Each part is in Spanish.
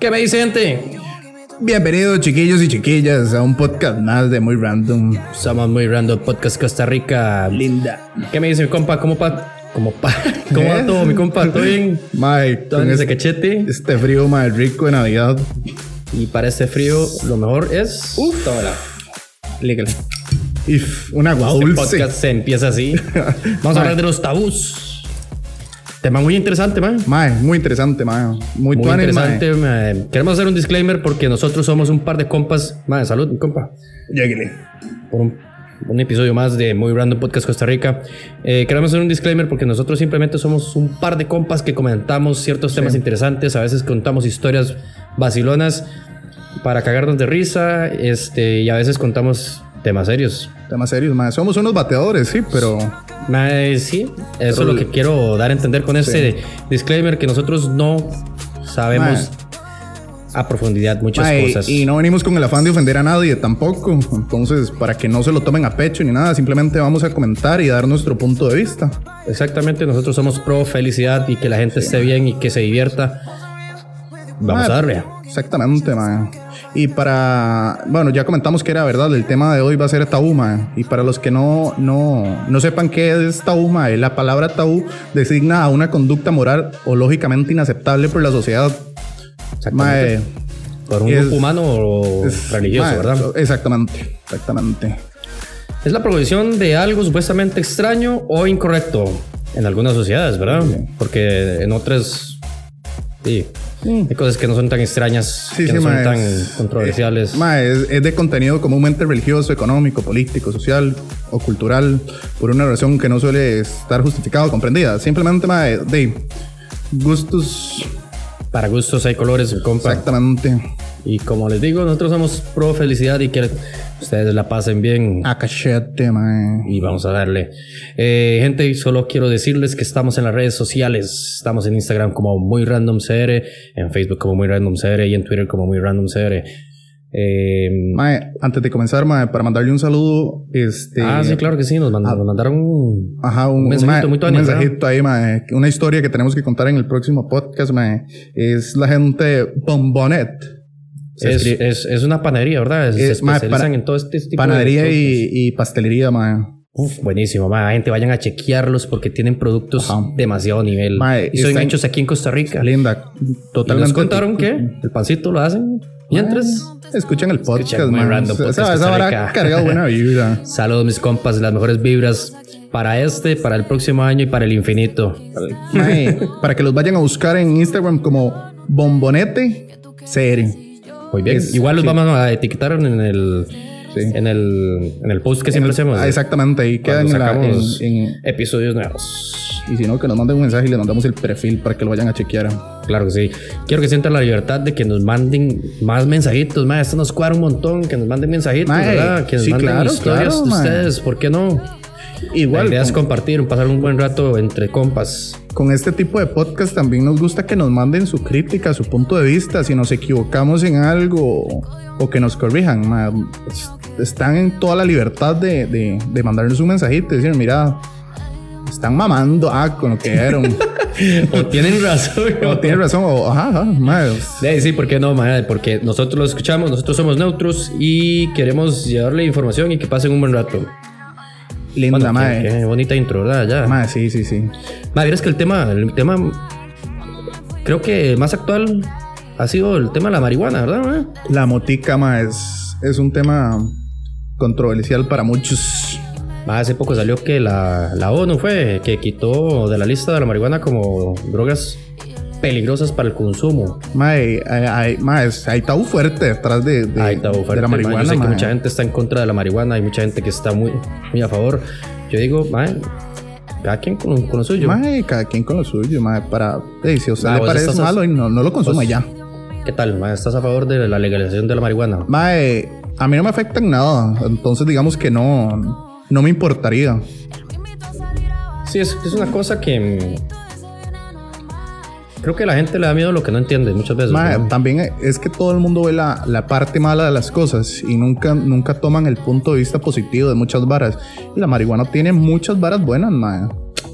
¿Qué me dice gente? Bienvenidos chiquillos y chiquillas a un podcast más de Muy Random. Somos muy random podcast Costa Rica. Linda. ¿Qué me dice mi compa? ¿Cómo pa? ¿Cómo pa? ¿Cómo va ¿Eh? todo mi compa? ¿Todo bien? Mae, ¿Todo con en ese este, cachete? este frío mae rico de Navidad. Y para este frío lo mejor es... Uf, tómala. Lígale. If, un agua Este podcast se empieza así. Vamos a hablar de los tabús. Tema muy interesante, man. Mae, muy interesante, mae. Muy, Muy mae. interesante. mae. Queremos hacer un disclaimer porque nosotros somos un par de compas. Madre, salud, mi compa. Lléguele. por un, un episodio más de Muy Random Podcast Costa Rica. Eh, queremos hacer un disclaimer porque nosotros simplemente somos un par de compas que comentamos ciertos temas interesantes, a veces contamos historias vacilonas para cagarnos de risa este, y a veces contamos temas serios. Temas serios, mae. Somos unos bateadores, sí, pero Mae, sí, eso es lo que quiero dar a entender con este disclaimer, que nosotros no sabemos a profundidad muchas mae, cosas. y no venimos con el afán de ofender a nadie tampoco. Entonces, para que no se lo tomen a pecho ni nada, simplemente vamos a comentar y dar nuestro punto de vista. Exactamente, nosotros somos pro felicidad y que la gente esté bien y que se divierta. Vamos Mae, a darle. Exactamente, mae. Y para, bueno, ya comentamos que era verdad, el tema de hoy va a ser tabú, mae. Y para los que no, no, no sepan qué es tabú, mae, la palabra tabú designa a una conducta moral o lógicamente inaceptable por la sociedad. Exactamente. Por un es- grupo humano o es- religioso, ¿verdad? Exactamente, exactamente. Es la prohibición de algo supuestamente extraño o incorrecto en algunas sociedades, ¿verdad? Porque en otras sí, hay cosas que no son tan extrañas, Sí, que sí, no son mae, tan es- controversiales. Eh, mae, es, es de contenido comúnmente religioso, económico, político, social o cultural, por una razón que no suele estar justificada o comprendida. Simplemente, mae, de gustos, Para gustos hay colores, compa. exactamente. Y como les digo, nosotros somos pro felicidad y que ustedes la pasen bien. A cachete, mae. Y vamos a darle. Eh, gente, solo quiero decirles que estamos en las redes sociales. Estamos en Instagram como muy random CR, en Facebook como muy random CR y en Twitter como muy random CR. Eh, Mae, antes de comenzar, mae, para mandarle un saludo, este... ah, sí, claro que sí. Nos, mand- nos mandaron un, Ajá, un, Un mensajito mae, muy un tuanis, ¿verdad? mensajito ahí, mae. Una historia que tenemos que contar en el próximo podcast, mae. Es la gente Bombonet. Se Es, es, es una panadería, ¿verdad? Se Es, mae, especializan en todo este tipo panadería de y, y pastelería, mae. Uf, buenísimo, ma. gente, vayan a chequearlos porque tienen productos Ajá. demasiado nivel. Mae, y son hechos aquí en Costa Rica. Linda. Totalmente. nos contaron que el pancito lo hacen mientras. Escuchen el podcast, Escuchen muy mae. random podcast Esa vara cargado buena vibra. Saludos, mis compas, las mejores vibras para este, para el próximo año y para el infinito. Mae, para que los vayan a buscar en Instagram como Bombonete Serie. Muy bien. Es- Igual los sí. vamos a etiquetar en el, Sí. en el, en el post que siempre hacemos. Ah, exactamente, ahí quedan en la- sacamos en- en- episodios nuevos. Y si no, que nos manden un mensaje y les mandamos el perfil para que lo vayan a chequear. Claro que sí. Quiero que sientan la libertad de que nos manden más mensajitos. Ma, esto nos cuadra un montón. Que nos manden mensajitos, ¿verdad? Que nos sí, manden claro, historias claro, de ustedes. ¿Por qué no? Igual, la idea es compartir, pasar un buen rato entre compas. con este tipo de podcast también nos gusta que nos manden su crítica, su punto de vista, si nos equivocamos en algo o que nos corrijan. ma, es- Están en toda la libertad de, de, de mandarnos un mensajito y decir, mira, están mamando ah, con lo que dieron. o tienen razón. o tienes razón, o ajá, ajá, ma, Sí, sí, ¿por qué no, mae? Porque nosotros lo escuchamos, nosotros somos neutros y queremos llevarle información y que pasen un buen rato. Linda, Bueno, ma, qué, qué bonita intro, ¿verdad? Ya. ma, sí, sí, sí. Mae, vieras que el tema, el tema, creo que más actual ha sido el tema de la marihuana, ¿verdad? La motica, ma, es, es un tema controversial para muchos. Hace poco salió que la, la ONU fue que quitó de la lista de la marihuana como drogas peligrosas para el consumo. Mae, hay, hay, mae, hay tabú fuerte detrás de, de, Ay, tabú de fuerte, la mae. marihuana. Yo sé que mae. mucha gente está en contra de la marihuana, hay mucha gente que está muy, muy a favor. Yo digo, mae, cada quien con, con lo suyo. Mae, cada quien con lo suyo, mae, para... Ey, si a usted Ah, le parece malo, y no, no lo consuma vos- ya. ¿Qué tal, mae? ¿Estás a favor de la legalización de la marihuana? Mae, a mí no me afecta en nada. Entonces, digamos que no, no me importaría. Sí, es, es una cosa que creo que la gente le da miedo lo que no entiende muchas veces. Mae, ¿no? también es que todo el mundo ve la, la parte mala de las cosas y nunca, nunca toman el punto de vista positivo de muchas varas. Y la marihuana tiene muchas varas buenas, mae.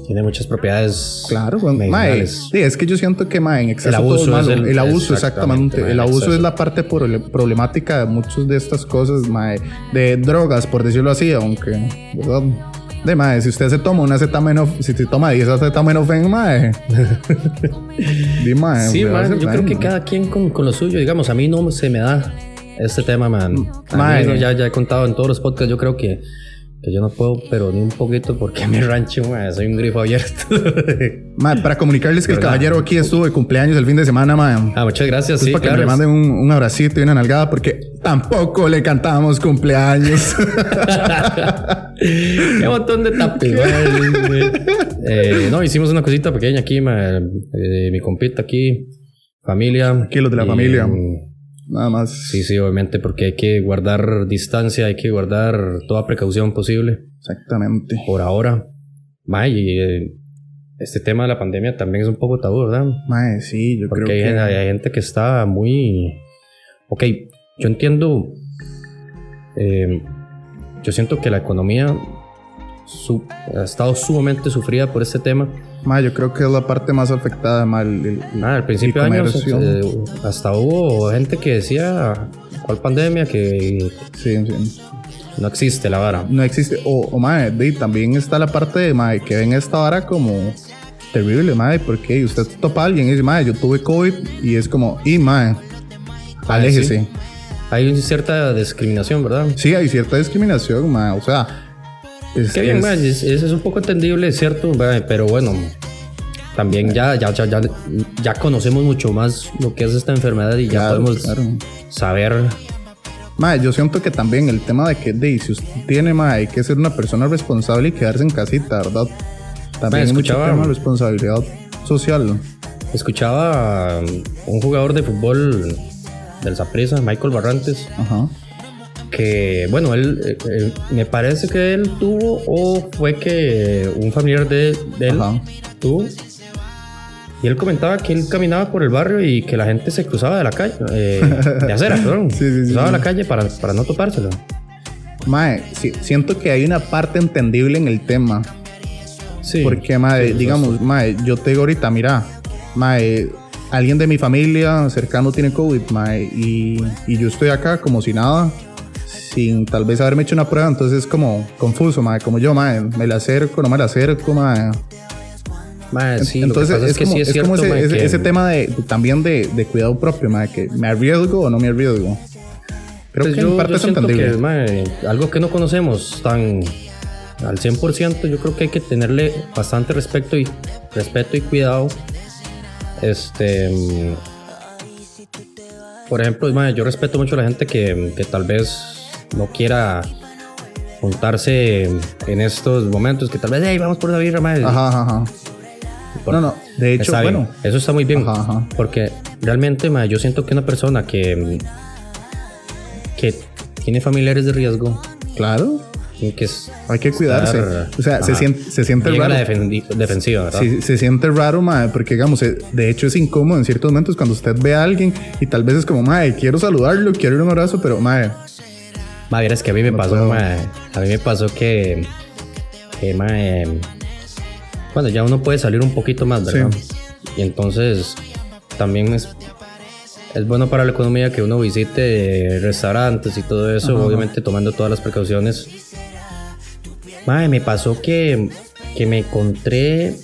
Tiene muchas propiedades. Claro, bueno, mae, medicinales. sí, es que yo siento que mae, en exceso El abuso todo es malo. es el- el, abuso, exactamente, exactamente. el abuso exceso. es la parte problemática de muchas de estas cosas, mae, de drogas, por decirlo así, aunque, ¿verdad? De mae, si usted se toma un acetaminofén, si se toma 10 acetaminofén, mae. Di, mae, Sí, hacer yo creo que cada quien con, con lo suyo. Digamos, a mí no se me da este tema, man. A Mae. mí, no, ya, ya he contado en todos los podcasts, yo creo que, que yo no puedo, pero ni un poquito, porque mi rancho, man, soy un grifo abierto. Para comunicarles que el caballero aquí estuvo de cumpleaños el fin de semana, mae. ah, muchas gracias. Sí, para que le manden un, un abracito y una nalgada porque tampoco le cantamos cumpleaños. Qué montón de tapis. Eh, no, hicimos una cosita pequeña aquí. Eh, mi compita aquí, familia. Aquí los de la Y, familia. Nada más. Sí, sí, obviamente, porque hay que guardar distancia, hay que guardar toda precaución posible. Exactamente. por ahora. May, y, eh, este tema de la pandemia también es un poco tabú, ¿verdad? Mae, sí, yo Porque creo hay, que... hay gente que está muy... Ok, yo entiendo... eh, yo siento que la economía su- ha estado sumamente sufrida por este tema. Mae, yo creo que es la parte más afectada, mae. el- el- Nada, al principio de años eh, hasta hubo gente que decía, ¿cuál pandemia? Que sí, sí. no existe la vara. No existe. O, o mae, de, también está la parte de, mae, que ven esta vara como terrible, mae, porque usted topa a alguien y dice, mae, yo tuve COVID y es como, y mae, Ah, aléjese. sí. Hay cierta discriminación, ¿verdad? Sí, hay cierta discriminación, mae, o sea... Es, Qué bien, es- man, es, es- un poco entendible, es cierto, man, pero bueno, también ya, ya, ya, ya, ya conocemos mucho más lo que es esta enfermedad y ya Claro, podemos claro. saber. Mae, yo siento que también el tema de que de, si usted tiene, mae, hay que ser una persona responsable y quedarse en casita, ¿verdad? También Mae, hay mucho escuchaba- tema de responsabilidad social. Escuchaba um, un jugador de fútbol del Saprissa, Michael Barrantes, Ajá. Que, bueno, él, eh, eh, me parece que él tuvo o fue que un familiar de, de él Ajá. tuvo. Y él comentaba que él caminaba por el barrio y que la gente se cruzaba de la calle, eh, de acera, perdón. Sí, sí, sí, cruzaba la calle para, para no topárselo. Mae, siento que hay una parte entendible en el tema. Sí. Porque, mae, digamos, mae, yo te digo ahorita, mira, mae, alguien de mi familia cercano tiene COVID, mae, y, y yo estoy acá como si nada, sin tal vez haberme hecho una prueba, entonces es como confuso, mae, como yo, mae, me la acerco, no me la acerco, sí, lo que entonces es, que como, sí es es como cierto, ese, mae, ese- que- ese tema de, también de, de cuidado propio, mae, que me arriesgo o no me arriesgo. Creo Pues que yo, en parte yo es entendible. que algo que no conocemos tan al 100%, yo creo que hay que tenerle bastante respeto y respeto y cuidado. Este, mm, por ejemplo, mae, yo respeto mucho a la gente que, que tal vez no quiera juntarse en estos momentos, que tal vez, hey, vamos por una birra, mae". Ajá, ajá, No, no, de hecho, bueno, eso está muy bien. Ajá, ajá. Porque realmente, ma, yo siento que una persona que, que tiene familiares de riesgo, claro, que es, hay que cuidarse. Estar- O sea, se siente, se siente llega raro. la defendi- defensiva, ¿verdad? Sí, se siente raro, mae, porque digamos, eh, de hecho es incómodo en ciertos momentos cuando usted ve a alguien y tal vez es como, mae, quiero saludarlo, quiero un abrazo, pero mae, Ma, vieras que a mí me No pasó, ma, a mí me pasó que, que ma, eh, bueno, ya uno puede salir un poquito más, ¿verdad? Y entonces también es, es bueno para la economía que uno visite restaurantes y todo eso, Ajá. obviamente tomando todas las precauciones. Mae, me pasó que, que me encontré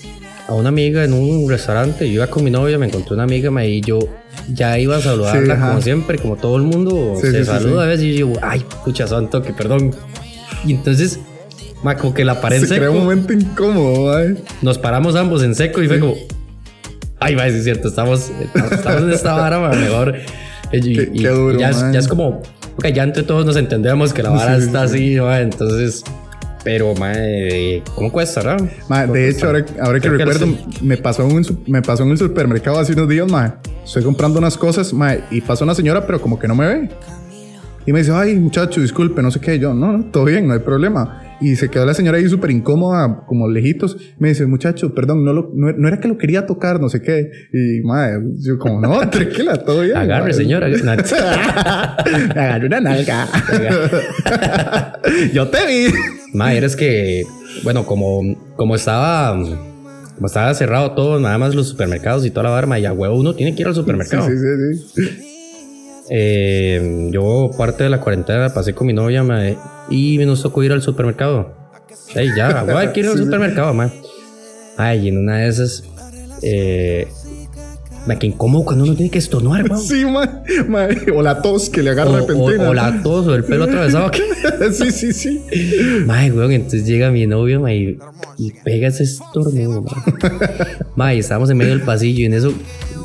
a una amiga en un restaurante. Yo iba con mi novia, me encontré una amiga mae, y yo ya iba a saludarla Sí, como siempre, como todo el mundo Sí, se sí, saluda a veces. Y yo digo, ay, pucha santo, que perdón. Y entonces, como que la paré en se un momento incómodo. Nos paramos ambos en seco y fue como, ay, sí es cierto, estamos, estamos en esta vara, mae, mejor. Y, Qué- y- qué duro, y ya, es, ya es como, ok, ya entre todos nos entendemos que la vara está sí. así, mae, entonces, pero, mae, ¿cómo cuesta? Mae, ¿Cómo de hecho, ahora, ahora que recuerdo, me pasó, en un, me pasó en el supermercado hace unos días, mae. Estoy comprando unas cosas, mae, y pasó una señora, pero como que no me ve. Y me dice, ay, muchacho, disculpe, no sé qué. Yo, no, no, todo bien, no hay problema. Y se quedó la señora ahí súper incómoda, como lejitos. Me dice, muchacho, perdón, no, lo, no, no era que lo quería tocar, no sé qué. Y, mae, yo como, no, tranquila, todo bien. Agarre, mae". señora. Me agarré una nalga. Yo te vi. Mae, eres que, bueno, como, como estaba como estaba cerrado todo, nada más los supermercados y toda la barma, y a huevo uno tiene que ir al supermercado. Sí, sí, sí. Eh, yo parte de la cuarentena pasé con mi novia mae, y nos tocó ir al supermercado. Ey, ya, a hay que ir al supermercado, mae. Ay, y en una de esas, eh, mae, que incómodo cuando uno tiene que estornudar, weón. Sí, ma, ma, O la tos que le agarra O, repentina. o- o la tos o el pelo atravesado. sí, sí, sí. Mae, weón, entonces llega mi novio, mae, y, y pega ese estornudo. Mae, estábamos en medio del pasillo y en eso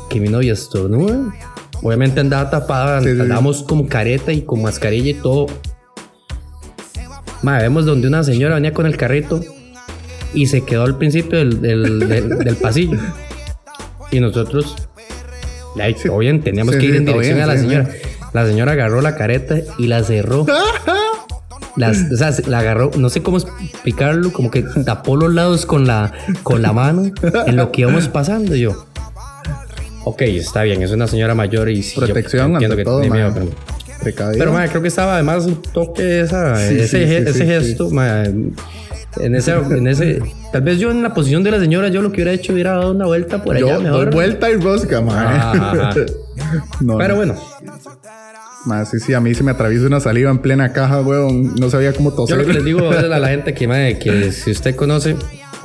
que mi novia estornuda. Obviamente andaba tapada, Sí, sí, sí. andábamos como careta y con mascarilla y todo. Mae, vemos donde una señora venía con el carrito y se quedó al principio del, del, del- del pasillo. Y nosotros, todo bien, teníamos Sí, que ir en dirección bien, a la señora. La señora agarró la careta y la cerró. Las, o sea, se- la agarró, no sé cómo explicarlo, como que tapó los lados con la, con la mano en lo que íbamos pasando. Y yo, ok, está bien, es una señora mayor y sí, Protección ante que todo, miedo, pero, pero, madre, creo que estaba además un toque esa, Sí, ese, sí, ese gesto, madre, en ese, en ese, tal vez yo en la posición de la señora, yo lo que hubiera hecho hubiera dado una vuelta por allá Yo doy mejor. vuelta y rosca, ma. Ajá, ajá. No, Pero no. bueno, Ma, sí, sí, a mí se me atraviesa una saliva en plena caja, weón. No sabía cómo yo toser. lo que les digo a la gente que, madre, que si usted conoce,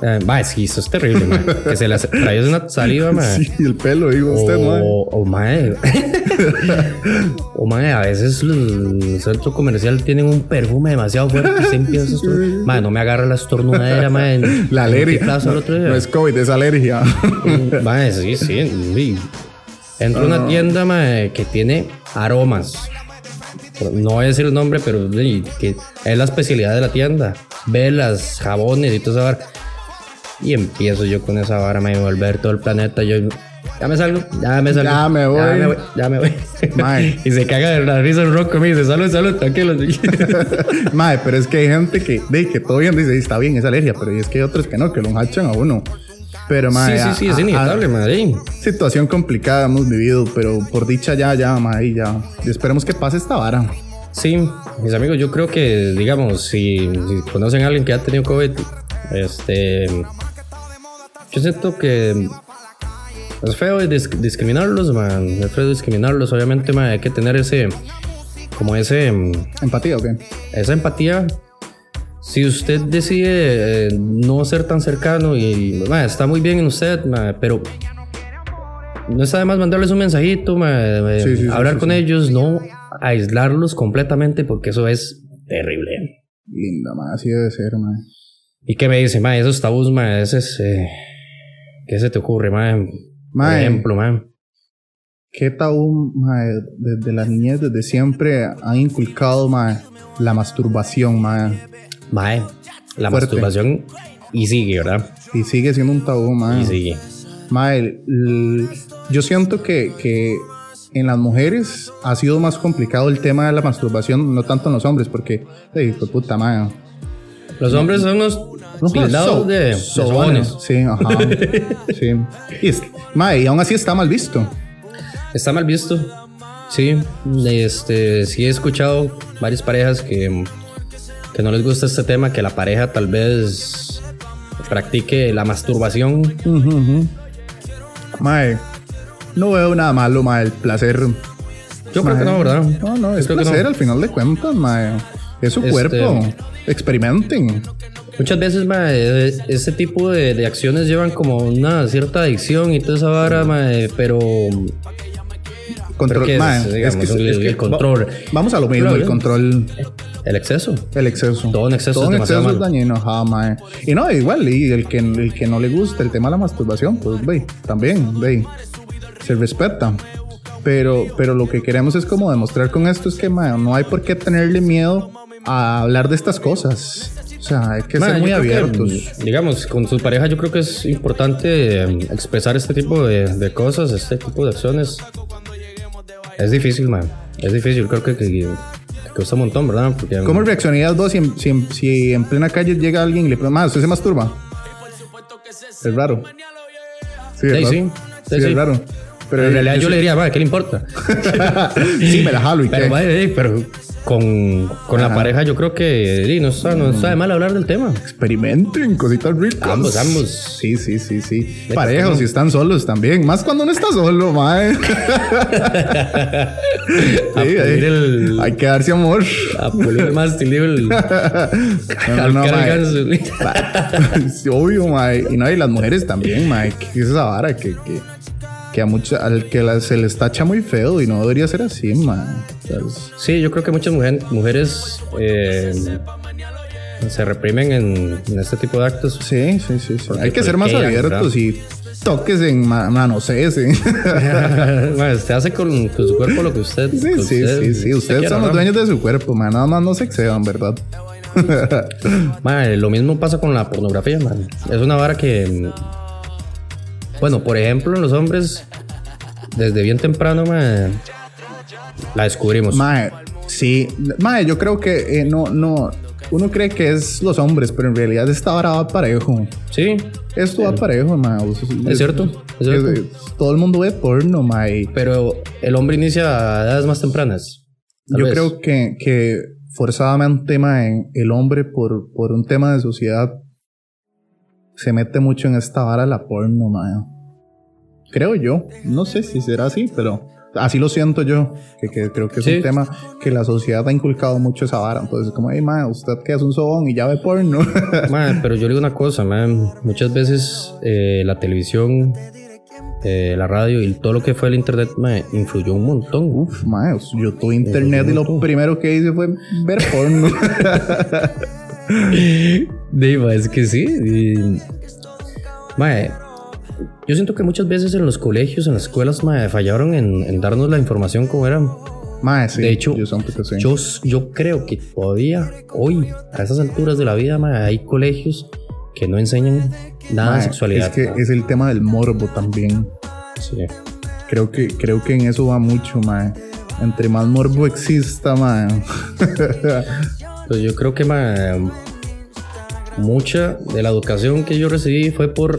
eh, madre, sí, eso es terrible, madre, que se le trae una saliva, madre. Sí, el pelo, digo usted, ma. O, mae. o mae, a veces los, centros comerciales tienen un perfume demasiado fuerte y se empieza a. Mae, no me agarra la estornudadera, mae. en- La alergia. Otro día. No es COVID, es alergia. Mae, sí, sí. sí. Entro a una tienda, mae, que tiene aromas. No voy a decir el nombre, pero que es la especialidad de la tienda. Velas, jabones y todo vara. Y empiezo yo con esa vara, me volver todo el planeta. Yo ya me salgo, ya me salgo. Ya me voy. Ya me voy. Ya me voy. Mae. y se caga de la risa el rock conmigo. Dice, salud, salud, tranquilo. Mae, pero es que hay gente que, de, que todo bien dice, "Sí, está bien, es alergia, pero es que hay otros que no, que lo hachan a uno. Pero, sí, mae, sí, sí, es a- a- inevitable, madre. situación complicada hemos vivido, pero por dicha ya, ya, mae, ya. Y esperemos que pase esta vara. Sí, mis amigos, yo creo que, digamos, si, si conocen a alguien que ha tenido COVID, este. Yo siento que es feo dis- discriminarlos, man. Es feo discriminarlos. Obviamente, man, hay que tener ese. Como ese. ¿Empatía o qué? Esa empatía. Si usted decide eh, no ser tan cercano y man, está muy bien en usted, man, pero no está de más mandarles un mensajito, eh, Sí, sí, sí, hablar sí, con ellos, no aislarlos completamente porque eso es terrible. Linda, así debe ser, mae. ¿Y qué me dice, man? Esos tabús, man, ese es, eh, ¿qué se te ocurre, man? Por Mae. ejemplo, man. ¿Qué tabú, mae, desde la niñez, desde siempre han inculcado, mae, la masturbación, mae? Mae, la Fuerte. masturbación y sigue, ¿verdad? Y sigue siendo un tabú, mae. Y sigue. Mae, el- yo siento que, que en las mujeres ha sido más complicado el tema de la masturbación, no tanto en los hombres, porque, hey, de puta, mae. Los hombres son No, tildados de, sobones. Sí, ajá. sí. Y, es- mae, y aún así está mal visto. Está mal visto. Sí, este, sí he escuchado varias parejas que, que no les gusta este tema, que la pareja tal vez practique la masturbación. Mae, no veo nada malo, mae, el placer. Yo creo que no, ¿verdad? No, no, es placer no. al final de cuentas, mae. Es su Este- cuerpo. Experimenten. Muchas veces, mae, e- ese tipo de, de acciones llevan como una cierta adicción y toda esa vara, mae, pero Control, ¿qué es? Digamos, el- el control. va- vamos a lo mismo, Claro, el control, el exceso. el exceso. Todo en exceso Todo es en exceso es dañino, ajá, mae. Y no, igual, y el que, el que no le gusta el tema de la masturbación, pues, ve, también, ve, se respeta. Pero, pero lo que queremos es como demostrar con esto es que, mae, no hay por qué tenerle miedo a hablar de estas cosas. O sea, hay que Mae, ser muy yo creo que, abiertos. digamos, con su pareja yo creo que es importante eh, expresar este tipo de, de cosas, este tipo de acciones. Es difícil, man. Es difícil, creo que, que, que cuesta un montón, ¿verdad? Porque, ¿Cómo reaccionarías vos si, en- si, si en plena calle llega alguien y le pregunta, "Ma, ¿usted se masturba? Es raro. Sí, Sí, ¿verdad? sí. Sí, Sí, es raro. Pero en realidad yo sí- le diría, man, ¿qué le importa? sí, me la jalo y pero, qué. mae, eh, pero con, con la pareja, yo creo que sí, no, está, no está de mal hablar del tema. Experimenten cositas ricas. Ambos, ambos. Sí, sí, sí, sí. Parejos, si están solos también. Más cuando uno está solo, mae. Sí, el- hay que darse amor. A pulir el. No, no, no, mae. Sí, Obvio, mae. Y no, y las mujeres también, mae. Que es esa vara que, que, que a mucha, al que la- se les tacha muy feo y no debería ser así, mae. O sea, es- Sí, yo creo que muchas mujer- mujeres eh, se reprimen en, en este tipo de actos. Sí, sí, sí. sí. Hay que ser más abiertos y toques en ma- manosés. ¿sí? Bueno, usted hace con, con su cuerpo lo que usted. Sí, sí, usted- sí, sí. usted Ustedes quiera, son los dueños de su cuerpo, man. Nada más no se excedan, ¿verdad? Mae, lo mismo pasa con la pornografía, man. Es una vara que. Bueno, por ejemplo, en los hombres, desde bien temprano, mae, la descubrimos. Mae, sí. Mae, yo creo que eh, no, no. Uno cree que es los hombres, pero en realidad esta vara va parejo. Sí, Esto va parejo, mae. Es cierto, es cierto. todo el mundo ve porno, mae. pero el hombre inicia a edades más tempranas. Yo vez. creo que, que forzadamente, mae, el hombre por, por un tema de sociedad se mete mucho en esta vara la porno, mae. Creo yo. No sé si será así, pero así lo siento yo. Que, que creo que es Sí. un tema que la sociedad ha inculcado mucho esa vara. Entonces, como, hey, mae, usted que es un sobón y ya ve porno. Mae, pero yo le digo una cosa, man. Muchas veces eh, la televisión, eh, la radio y todo lo que fue el internet, mae, influyó un montón. Uf, mae, yo tuve internet y lo primero que hice fue ver porno. Diva, es que sí. y- yo siento que muchas veces en los colegios, en las escuelas, mae, fallaron en, en darnos la información como era. mae, sí. De hecho, yo sí. Yo, yo creo que todavía hoy, a esas alturas de la vida, mae, hay colegios que no enseñan nada Mae, de sexualidad. Es que es el tema del morbo también. Sí. Creo que, creo que en eso va mucho, mae. Entre más morbo exista, mae. Pues yo creo que mae, mucha de la educación que yo recibí fue por,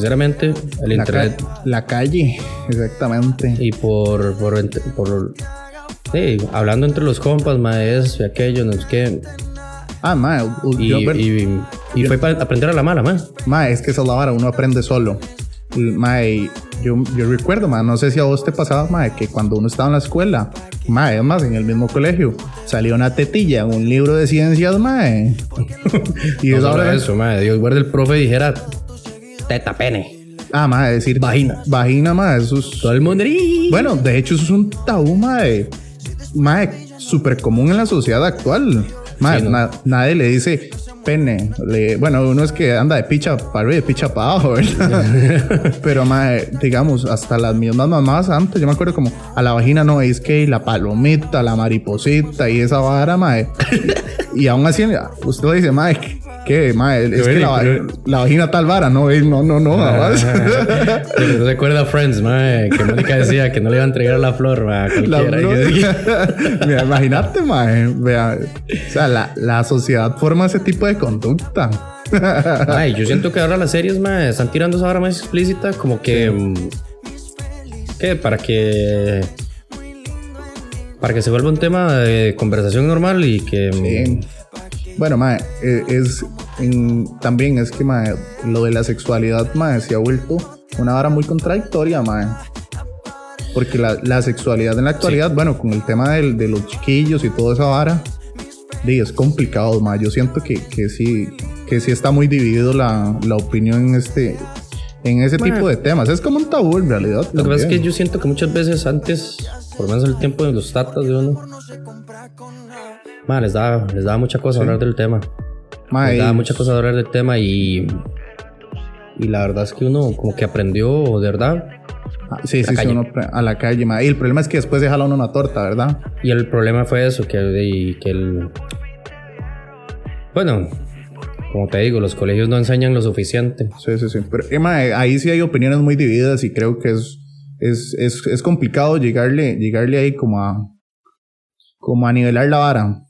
sinceramente, el la, internet. ca- la calle, exactamente. Y por, por, por sí, hablando entre los compas, maes, y aquello, no sé qué. Ah, mae, Y, y, y fue para aprender a la mala, man. mae, es que esa es la vara, uno aprende solo. Mae, yo, yo recuerdo, mae, no sé si a vos te pasaba, mae, que cuando uno estaba en la escuela, mae, es más, en el mismo colegio, salía una tetilla un libro de ciencias, mae. y No eso, mae. Dios guarde el profe dijera teta pene. Ah, mae, decir Vagina. Vagina, mae, eso es. Todo el mundo. Bueno, de hecho, eso es un tabú, mae. Mae, súper común en la sociedad actual. Mae, Sí, ¿no? na- nadie le dice pene. Le- bueno, uno es que anda de picha para arriba y de picha para abajo, ¿verdad? Pero, mae, digamos, hasta las mismas mamás antes, yo me acuerdo como a la vagina no es que la palomita, la mariposita y esa vara, mae. Y, aún así, usted le dice, mae, ¿qué, mae? Es que la, pero- la vagina tal vara, no, eh, no, no, no. ¿No recuerda a Friends, mae? Que Mónica decía que no le iba a entregar la flor, a La cualquiera. flor. Mira, imagínate, mae. Vea, o sea, la, la sociedad forma ese tipo de conducta. Ay, yo siento que ahora las series, mae, están tirando esa vara más explícita, como que. mm, ¿Qué? Para que. Para que se vuelva un tema de conversación normal y que. mm, Sí. Bueno, mae, eh, es en- también es que mae, lo de la sexualidad, mae, se ha vuelto una vara muy contradictoria, mae. Porque la, la sexualidad en la actualidad, bueno, con el tema del- de los chiquillos y toda esa vara, di, es complicado, mae. Yo siento que, que sí, que sí está muy dividido la, la opinión en este, en ese tipo de temas. Es como un tabú en realidad. Lo que pasa es que yo siento que muchas veces antes, por lo menos el tiempo de los tatas de uno, les daba, les daba mucha cosa hablar del tema. Les daba mucha cosa hablar del tema y. Y la verdad es que uno como que aprendió, de verdad. ah, sí, sí, sí, uno a la calle, mae. Y el problema es que después se jala uno una torta, ¿verdad? Y el problema fue eso, que, y que el... Bueno, como te digo, los colegios no enseñan lo suficiente. Sí, sí, sí. Pero eh, mae, ahí sí hay opiniones muy divididas y creo que es, es, es, es complicado llegarle, llegarle ahí como a, como a nivelar la vara.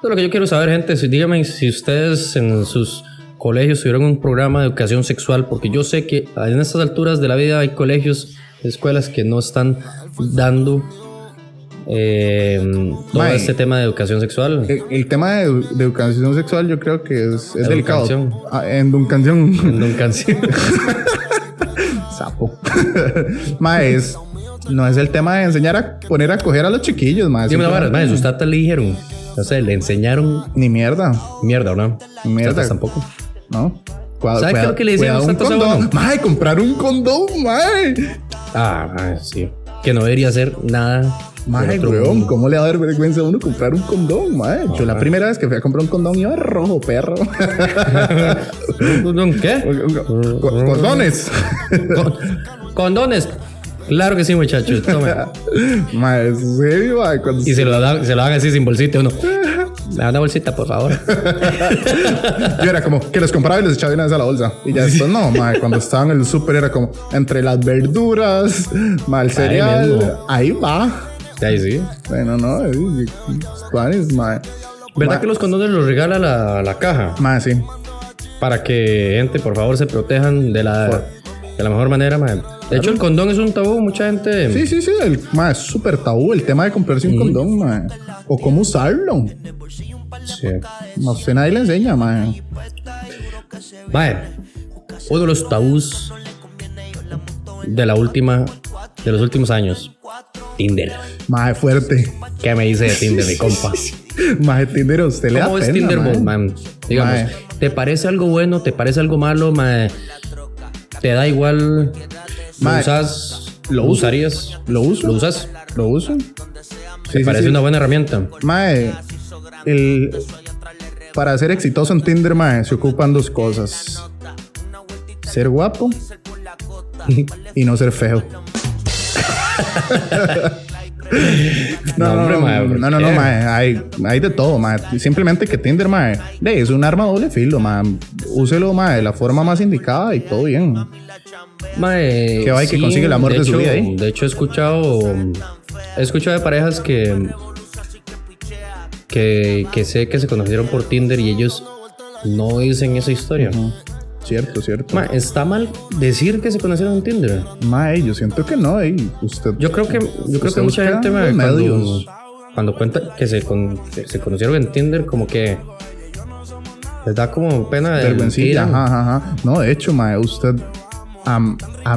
Es lo que yo quiero saber, gente. Si, díganme si ustedes en sus colegios tuvieron un programa de educación sexual, porque yo sé que en estas alturas de la vida hay colegios, escuelas que no están dando Eh, todo este tema de educación sexual. El, el tema de, de educación sexual yo creo que es, es delicado. Ah, en educación. en un canción. Sapo. mae, es, no es el tema de enseñar a poner a coger a los chiquillos, mae. Dime vara, mae, sus tatas le dijeron. No sé, le enseñaron Ni mierda, mierda, ¿o no? Mierda. Tatas tampoco. ¿no? Cuidado- ¿Sabe qué es lo que le decían los un a condón. uno? Mae, comprar un condón, mae. Ah, mae, sí. Que no debería hacer nada. Mae, weón. ¿cómo le va a dar vergüenza a uno comprar un condón, mae? Yo la primera vez que fui a comprar un condón iba rojo, perro. ¿Qué? Co- Condones. Con- condones. Claro que sí, muchachos. En serio. Cuando Y se lo, dan, se lo dan así sin bolsita. Uno. Me da una bolsita, por favor. Yo era como que los compraba y los echaba una vez a la bolsa. Y ya después no, mae. Cuando estaba en el súper era como entre las verduras, mal cereal. mismo. Ahí va. Ahí sí. Bueno, no. eh, Spanish, mae. ¿Verdad Ma- que los condones los regala la, la caja? Mae, sí. Para que gente, por favor, se protejan de la, de la mejor manera, mae. De hecho, el condón es un tabú. Mucha gente. Sí, sí, sí. El, mae, es súper tabú el tema de comprarse un condón. O cómo usarlo. Sí. No sé, nadie le enseña, mae. Mae, uno de los tabús de la última, de los últimos años. Tinder. Mae, fuerte. ¿Qué me dice de Tinder, mi compa? Mae, Tinder, a usted le da ¿Cómo es pena, Tinder, vos, man? Digamos, Mae. ¿te parece algo bueno? ¿Te parece algo malo, mae? ¿Te da igual? ¿Lo usas? lo ¿Lo uso. usarías? ¿Lo uso? ¿Lo usas? ¿Lo uso? ¿Te parece una buena herramienta? Mae, el, para ser exitoso en Tinder, mae, se ocupan dos cosas. Ser guapo y no ser feo. No, no, hombre, no, mae, no, ¿por no, no, mae, hay, hay de todo, mae. Simplemente que Tinder, mae, de, es un arma doble filo, mae. Úselo, mae, de la forma más indicada y todo bien. Mae, Que va y que consigue el amor de su hecho- vida ahí. De hecho, he escuchado. He escuchado de parejas que. Que, que sé que se conocieron por Tinder y ellos no dicen esa historia. Cierto, cierto. Mae, ¿está mal decir que se conocieron en Tinder? Mae, yo siento que no, ey. Usted. Yo creo que, yo creo que mucha gente los cuando, cuando cuenta que se, con- se conocieron en Tinder, como que les da como pena de Vergüencilla, ajá, ajá, ajá. No, de hecho, mae, usted.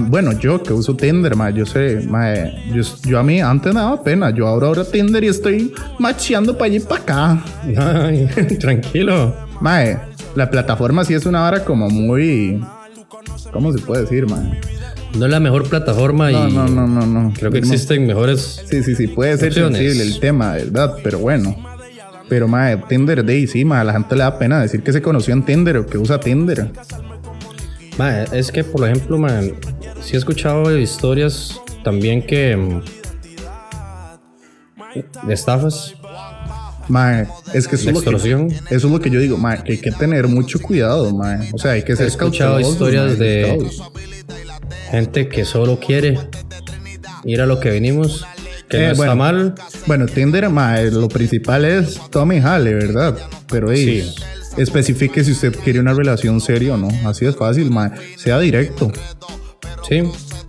bueno, yo que uso Tinder, mae, yo sé, mae, yo, yo a mí antes me daba pena. Yo ahora abro Tinder y estoy macheando para allí y para acá. Ay, tranquilo. Mae, la plataforma sí es una vara como muy. ¿Cómo se puede decir, mae? No es la mejor plataforma No, y no, no, no, no. creo que existen mejores. Sí, sí, sí, puede ser Opciones. sensible el tema, ¿verdad? Pero bueno. Pero, mae, Tinder, de ahí sí, mae, a la gente le da pena decir que se conoció en Tinder o que usa Tinder. Mae, es que, por ejemplo, man, sí he escuchado historias también que. mm, de estafas, Mae, es que eso es, lo que, extorsión. eso es lo que yo digo, mae, que hay que tener mucho cuidado, mae. O sea, hay que ser He escuchado historias mae, de-. Gente que solo quiere ir a lo que venimos, que Eh, no bueno. está mal. Bueno, Tinder, mae, lo principal es Tommy Hale, ¿verdad? Pero ey, Sí. especifique si usted quiere una relación seria o no. Así es fácil, mae. Sea directo. Sí,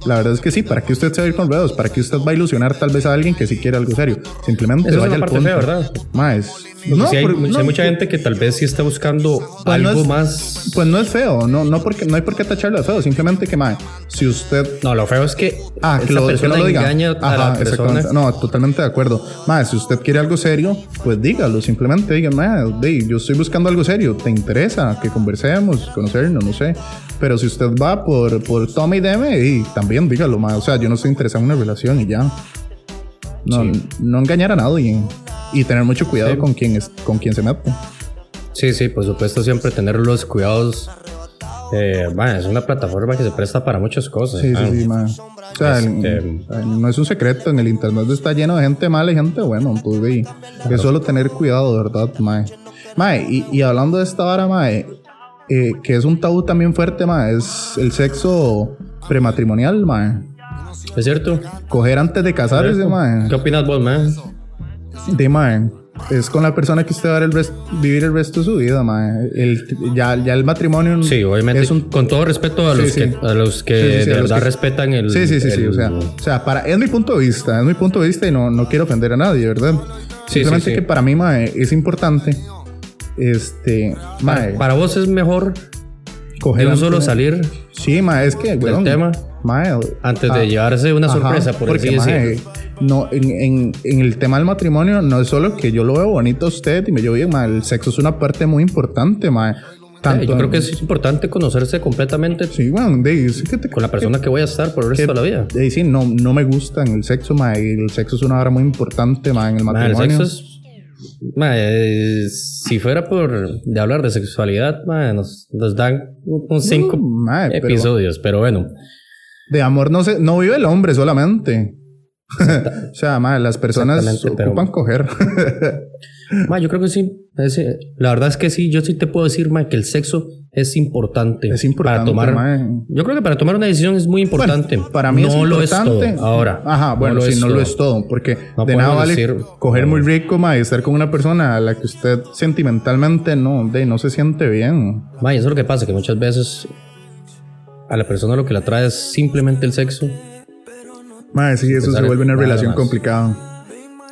La verdad es que sí, ¿para qué usted se va a ir con ruedos? ¿Para qué usted va a ilusionar tal vez a alguien que sí quiere algo serio? Simplemente Eso es vaya una al parte punto. fea, ¿verdad? Mae, es- no, hay, por- no, hay mucha gente que tal vez sí está buscando Pues no algo es- más. Pues no es feo, no, no, porque, no hay por qué tacharlo de feo, simplemente que, mae, si usted No, lo feo es que Ah, que lo, que persona no lo diga. engaña a Ajá, la persona. No, totalmente de acuerdo. Más, si usted quiere algo serio, pues dígalo. Simplemente diga, "Ma, dey, yo estoy buscando algo serio. ¿Te interesa que conversemos, conocernos? No sé. Pero si usted va por, por toma y deme, y también dígalo, ma. O sea, yo no estoy interesado en una relación y ya. No, no engañar a nadie. Y tener mucho cuidado Sí. con quien es, con quien se mete. Sí, sí, por supuesto, siempre tener los cuidados. Eh, es una plataforma que se presta para muchas cosas. Sí, man. sí, sí. O sea, el- Este- no es un secreto. En el internet está lleno de gente mala y gente buena. Entonces, de- es solo tener cuidado, ¿verdad, mae? Mae, y, y hablando de esta vara, mae, eh, que es un tabú también fuerte, mae, es el sexo prematrimonial, mae. ¿Es cierto? Coger antes de casarse, mae. ¿Qué opinas vos, man? De mae, es con la persona que usted va a dar el rest- vivir el resto de su vida, mae. El, ya, ya el matrimonio. Sí, obviamente. Es un, con todo respeto a Sí, los sí. que, a los que Sí, sí, sí, de los verdad que- respetan el. Sí, sí, sí, sí. el- O sea, o sea para, es mi punto de vista, es mi punto de vista y no, no quiero ofender a nadie, ¿verdad? Sí, Simplemente sí, sí. que para mí, mae, es importante. Este. Mae, para vos es mejor coger de un solo salir Sí, mae, es que, del weón, tema mae, antes ah, de llevarse una Ajá, sorpresa, por porque, mae, decirlo. no, en, en- en el tema del matrimonio no es solo que yo lo veo bonito a usted y me llevo bien, mae, el sexo es una parte muy importante, mae. Tanto Eh, Yo creo que es importante conocerse completamente Sí, bueno, de, es que te- con la persona que voy a estar por el resto de la vida. de- sí, no, no me gusta en el sexo, mae, y el sexo es una hora muy importante, mae, en el Ma, el matrimonio. sexo es. Ma, eh, si fuera por de hablar de sexualidad, ma, nos, nos dan un un cinco pero episodios, pero bueno. de amor no se, no vive el hombre solamente. o sea, las personas Exactamente, pero- ocupan coger. Yo creo que sí. es, la verdad es que sí. Yo sí te puedo decir, que el sexo es importante. es importante, Para tomar. mae. Yo creo que para tomar una decisión es muy importante. Bueno, para mí no es lo importante. es todo. Ahora. Ajá, bueno, sí, no lo es todo. Porque No de nada vale decir- coger no. muy rico, ma, y estar con una persona a la que usted sentimentalmente no, de, no se siente bien. Ma, y eso es lo que pasa, que muchas veces a la persona lo que la trae es simplemente el sexo. Ma, sí, eso se vuelve una relación complicada.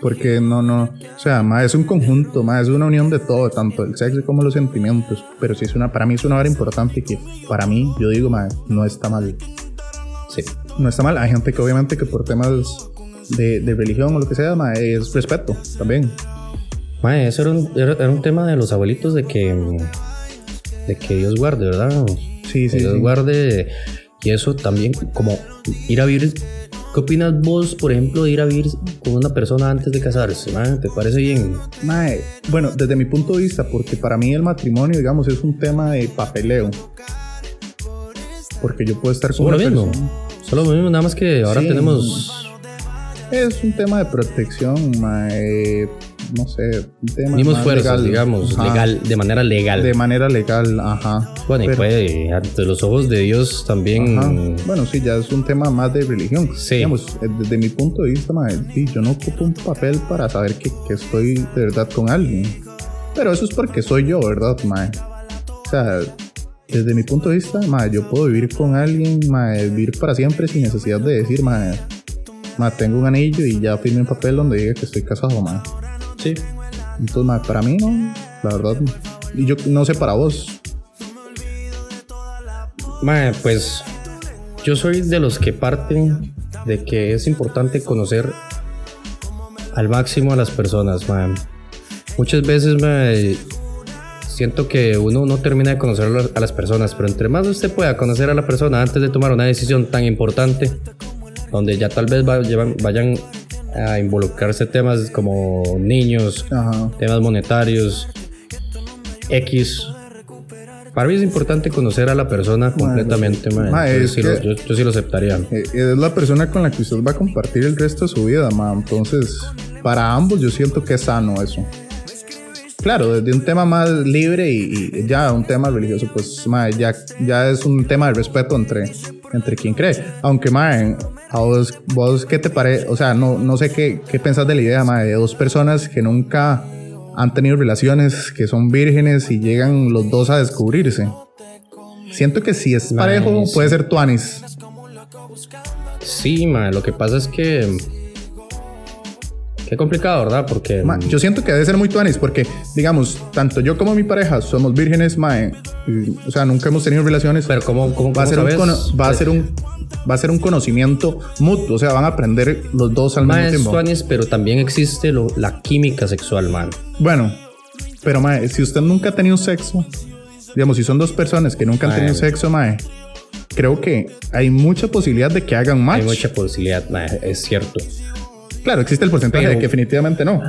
Porque no, no. O sea, ma, es un conjunto, ma, es una unión de todo, tanto el sexo como los sentimientos. Pero sí es una, para mí es una hora importante que para mí, yo digo, ma, no está mal. Sí. No está mal. Hay gente que obviamente que por temas de, de religión o lo que sea, ma, es respeto también. Ma, eso era un, era, era un tema de los abuelitos de que. de que Dios guarde, ¿verdad? Sí, Que sí, Dios sí. guarde. Y eso también, como ir a vivir. ¿Qué opinas vos, por ejemplo, de ir a vivir con una persona antes de casarse? ¿Te parece bien? Mae, bueno, desde mi punto de vista, porque para mí el matrimonio, digamos, es un tema de papeleo. Porque yo puedo estar con lo una mismo. persona. Solo lo mismo, nada más que ahora Sí. tenemos. Es un tema de protección, mae, no sé, un tema Mismos más fuerzas, legal. digamos, Ajá, legal, de manera legal. De manera legal, ajá. bueno, y puede, ante los ojos de Dios también. Ajá. Bueno, sí, ya es un tema más de religión. Sí. Digamos, eh, desde mi punto de vista, sí, yo no ocupo un papel para saber que, que estoy de verdad con alguien. Pero eso es porque soy yo, ¿verdad, mae? O sea, desde mi punto de vista, mae, yo puedo vivir con alguien, mae, vivir para siempre sin necesidad de decir, mae, mae, tengo un anillo y ya firme un papel donde diga que estoy casado, mae. Sí. Entonces, mae, para mí no, la verdad. Y yo no sé para vos. Ma, pues yo soy de los que parten de que es importante conocer al máximo a las personas. ma. Muchas veces me siento que uno no termina de conocer a las- personas, pero entre más usted pueda conocer a la persona antes de tomar una decisión tan importante, donde ya tal vez vayan a involucrarse temas como niños, Ajá. temas monetarios, X. Para mí es importante conocer a la persona completamente, Yo sí lo- yo, yo sí lo aceptaría. Eh, Es la persona con la que usted va a compartir el resto de su vida, ma. Entonces, para ambos yo siento que es sano eso. Claro, desde un tema más libre y, y ya un tema religioso, pues ma, ya, ya es un tema de respeto entre, entre quien cree. Aunque, ma, a vos, vos ¿qué te parece? O sea, no, no sé qué, qué pensás de la idea, ma, de dos personas que nunca han tenido relaciones, que son vírgenes y llegan los dos a descubrirse. Siento que si es parejo, sí. puede ser tuanis. Sí, mae. Lo que pasa es que. Qué complicado, ¿verdad? Porque. Ma, yo siento que debe ser muy tuanis porque, digamos, tanto yo como mi pareja somos vírgenes, mae. y, o sea, nunca hemos tenido relaciones. Pero, ¿cómo, cómo, va a ser un va a ser un va a ser un conocimiento mutuo, o sea, van a aprender los dos al mismo es tiempo. tuanis, pero también existe lo- la química sexual, man. Bueno, pero mae, si usted nunca ha tenido sexo, digamos, si son dos personas que nunca han Mae. tenido sexo, mae, creo que hay mucha posibilidad de que hagan match. Hay mucha posibilidad, mae, es cierto. Claro, existe el porcentaje Pero- de que definitivamente no.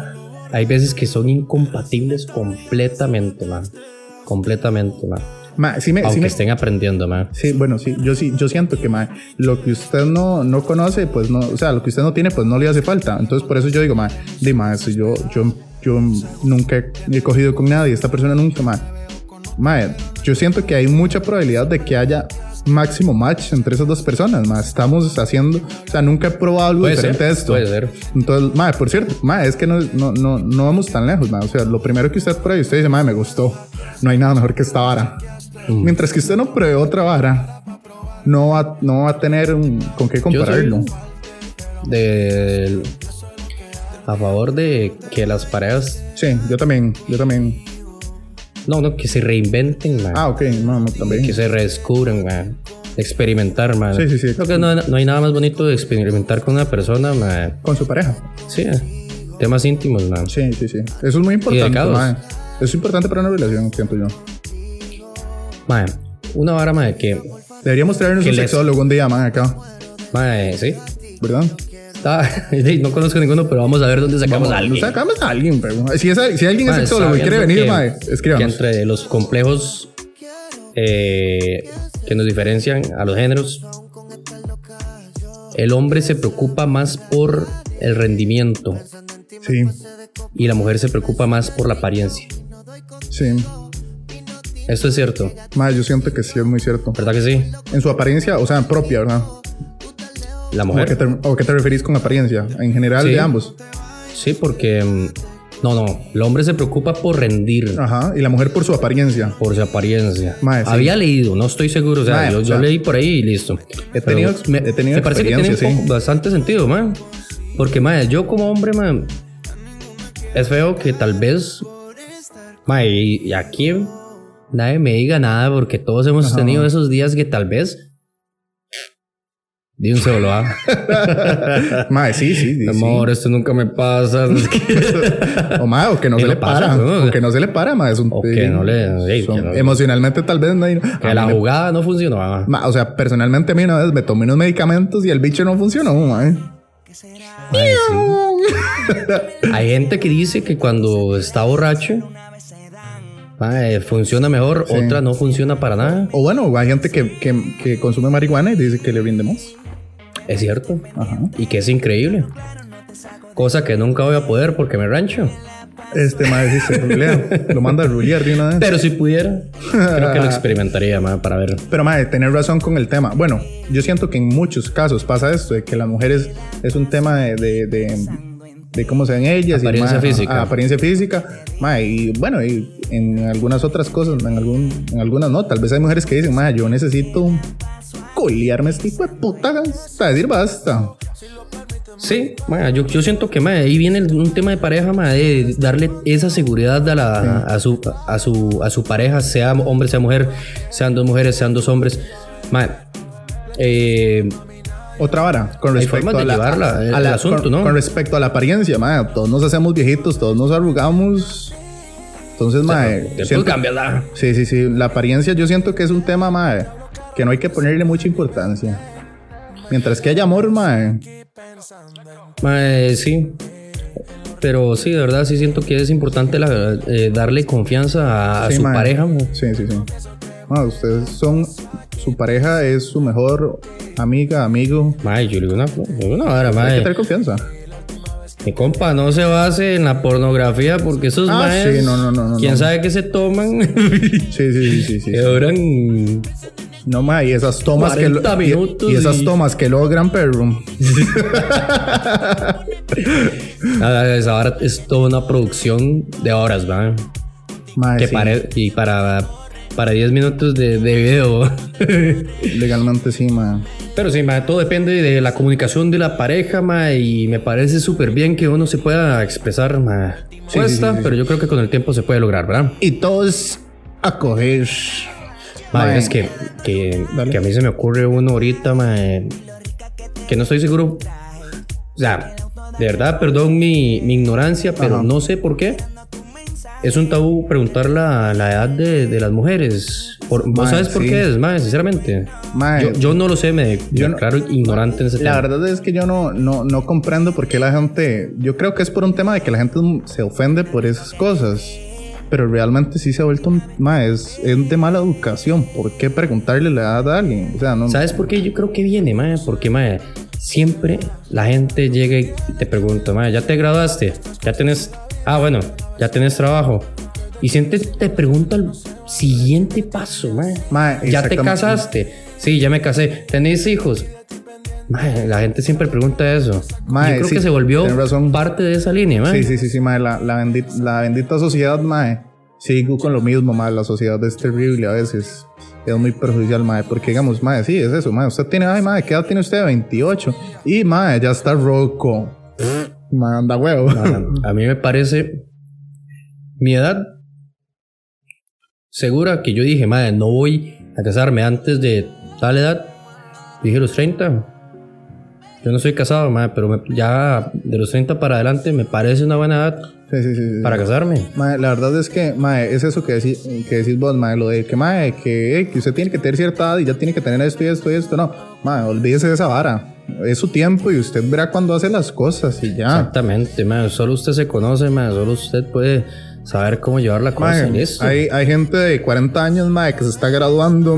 Hay veces que son incompatibles completamente, man. Completamente, man. Ma, sí me, sí Aunque me- estén aprendiendo, man. Sí, bueno, sí, yo sí, yo siento que ma, lo que usted no, no conoce, pues no, o sea, lo que usted no tiene, pues no le hace falta. Entonces, por eso yo digo, ma, di, ma, si yo, yo, yo nunca he- he cogido con nadie, esta persona nunca, ma. Ma, yo siento que hay mucha probabilidad de que haya máximo match entre esas dos personas, ma. Estamos haciendo, o sea, nunca he probado algo Puede diferente ser, a esto. puede ser. Entonces, ma, por cierto, ma, es que no, no, no, no vamos tan lejos. O sea, lo primero que usted pruebe, usted dice, ma, me gustó. No hay nada mejor que esta vara. Mm. Mientras que usted no pruebe otra vara, no va, no va a tener un- con qué compararlo. a favor de que las parejas, Sí, yo también, yo también. No, no, que se reinventen, man. Ah, ok, no, también. que se redescubran, man. experimentar, man. Sí, sí, sí. Creo que no, no hay nada más bonito de experimentar con una persona, man. Con su pareja. Sí, eh, temas íntimos, man. Sí, sí, sí. Eso es muy importante, delicados. ma. Eso es importante para una relación, siento yo. Man, una vara, man, que, Deberíamos traernos Que un les- sexólogo un día, man, acá. man, sí. ¿Verdad? Está, no conozco ninguno, pero vamos a ver dónde sacamos a alguien. Sacamos a alguien, pero si, es, si alguien es sexólogo y quiere venir, que- ma, escríbanos. Que entre los complejos eh, que nos diferencian a los géneros, el hombre se preocupa más por el rendimiento Sí, y la mujer se preocupa más por la apariencia. sí. Esto es cierto, Ma, yo siento que sí es muy cierto. ¿verdad que sí? En su apariencia, o sea, propia, ¿verdad? La ¿O mujer. qué te, o qué te referís con apariencia? En general, Sí. de ambos. Sí, porque mm, no, no, el hombre se preocupa por rendir, Ajá. Y la mujer por su apariencia. por su apariencia. Mae, sí. Había leído, no estoy seguro, o sea, Mae, yo, o yo sea, leí por ahí y listo. he tenido- me, he tenido me parece que tiene sí. bastante sentido, man. Porque, mae, yo como hombre, man, es feo que tal vez, mae, y, y aquí nadie me diga nada porque todos hemos Ajá. tenido esos días que tal vez de un solo, ¿ah? Ma, sí, sí. sí, Amor, esto nunca me pasa. O ma, o que no se le pasa, para. ¿no? O que no se le para, ma. Es un, O que no le- ey, son- que no- Emocionalmente, tal vez no hay. que la jugada no funcionó. ah. Ma, o sea, personalmente a mí una vez me tomé unos medicamentos y el bicho no funcionó, ma. Mae, sí. Hay gente que dice que cuando está borracho mae, funciona mejor, Sí. otra no funciona para nada. O bueno, hay gente que, que, que consume marihuana y dice que le rinde más. Es cierto. Ajá. Y que es increíble. Cosa que nunca voy a poder porque me rancho. Este madre sí se rulea. lo manda a rulear de una vez. Pero si pudiera, creo que lo experimentaría mae, para ver. Pero madre, tener razón con el tema. Bueno, yo siento que en muchos casos pasa esto, de que las mujeres es un tema de, de, de, de cómo se ven ellas. Apariencia y, ma, física. a- apariencia física. Ma, y bueno, y en algunas otras cosas, en, algún, en algunas no. Tal vez hay mujeres que dicen, ma, yo necesito coilearme este hijo de puta hasta decir basta. Sí, yo, yo siento que ahí viene un tema de pareja, mae, de darle esa seguridad a, la, a, su, a, su, a su pareja, sea hombre, sea mujer, sean dos mujeres, sean dos hombres. Eh, Otra vara, con respecto a la, llevarla, el a la- asunto, con, ¿no? con respecto a la apariencia, ma, todos nos hacemos viejitos, todos nos arrugamos. Entonces, ma, después siento- cambia la... Sí, sí, sí. La apariencia yo siento que es un tema, mae, que no hay que ponerle mucha importancia. Mientras que haya amor, mae. Mae, sí. Pero sí, de verdad, sí siento que es importante la- eh, darle confianza a, su mae. pareja. mae. Sí, sí, sí. Ustedes son... Su pareja es su mejor amiga, amigo. Mae, yo le digo una, una vara, Hay que mae. tener confianza. Mi compa, no se base en la pornografía porque esos Ah, maes, sí, no, no, no, quién sabe qué se toman, Sí, sí, sí, sí. sí. que duran No, ma, y esas tomas que... 40 y- minutos Y, esas y- tomas que logran, perro. Ah, esa vara es toda una producción de horas, ¿va? Mae, Que sí. pare- y para, para 10 minutos de, de video. Legalmente sí, ma. Pero sí, ma, todo depende de la comunicación de la pareja, ma, y me parece súper bien que uno se pueda expresar, ma. Cuesta, sí, sí, sí. pero yo creo que con el tiempo se puede lograr, ¿verdad? Y todos a coger. Ma, Mae. es que, que, que a mí se me ocurre uno ahorita, ma, que no estoy seguro. O sea, de verdad, perdón mi, mi ignorancia, pero Ajá. no sé por qué. Es un tabú preguntar la, la edad de, de las mujeres. Por- ¿Vos Mae, sabes por sí. qué es, ma? Sinceramente. Yo, yo no lo sé, me yo no- declaro ignorante en ese La tema. verdad es que yo no, no, no comprendo por qué la gente. Yo creo que es por un tema de que la gente se ofende por esas cosas. Pero realmente sí se ha vuelto un. ma, es, es de mala educación. ¿Por qué preguntarle la edad a alguien? O sea, no. ¿Sabes por qué? Yo creo que viene, mae. Porque, mae, siempre la gente llega y te pregunta, mae, ¿ya te graduaste? ¿Ya tenés... Ah, bueno, ¿ya tenés trabajo? Y siempre te pregunta el siguiente paso. Ma, ¿Ya te casaste? Sí, ya me casé. ¿Tenéis hijos? Mae, la gente siempre pregunta eso. Mae, Yo creo sí, que se volvió razón. parte de esa línea, mae. Sí, sí, sí, sí, mae. La, la, bendita, la bendita sociedad, mae. Sigo con lo mismo, mae. La sociedad es terrible a veces. Es muy perjudicial, mae. Porque, digamos, mae, sí, es eso, mae. Usted tiene, ay, mae, ¿qué edad tiene usted? 28. Y, mae, ya está roco. Mae, anda huevo. A, a mí me parece mi edad segura que yo dije, madre, no voy a casarme antes de tal edad. Dije los 30. Yo no soy casado, madre, pero me- ya de los 30 para adelante me parece una buena edad Sí, sí, sí. para casarme. Mae, la verdad es que, mae, es eso que, decís, que decís vos, mae, lo de que, mae, que, que usted tiene que tener cierta edad y ya tiene que tener esto y esto y esto. No, mae, olvídese de esa vara. Es su tiempo y usted verá cuando hace las cosas y ya. Exactamente, madre. Solo usted se conoce, madre. Solo usted puede saber cómo llevar la cosa Mae, en esto. hay, hay gente de 40 años, mae, que se está graduando,